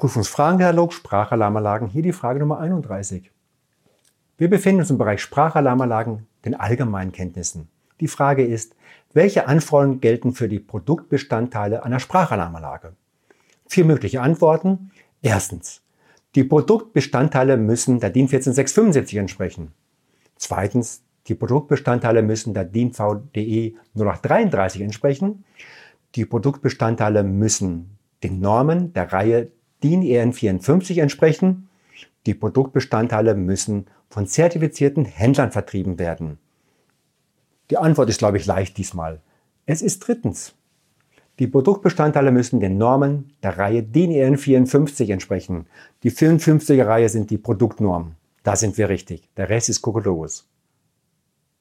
Prüfungsfragenkatalog Sprachalarmanlagen, hier die Frage Nummer 31. Wir befinden uns im Bereich Sprachalarmanlagen, den allgemeinen Kenntnissen. Die Frage ist, welche Anforderungen gelten für die Produktbestandteile einer Sprachalarmanlage? Vier mögliche Antworten. Erstens, die Produktbestandteile müssen der DIN 14675 entsprechen. Zweitens, die Produktbestandteile müssen der DIN VDE 0833 entsprechen. Die Produktbestandteile müssen den Normen der Reihe DIN EN 54 entsprechen. Die Produktbestandteile müssen von zertifizierten Händlern vertrieben werden. Die Antwort ist, glaube ich, leicht diesmal. Es ist drittens. Die Produktbestandteile müssen den Normen der Reihe DIN EN 54 entsprechen. Die 54er Reihe sind die Produktnormen. Da sind wir richtig. Der Rest ist Kokolores.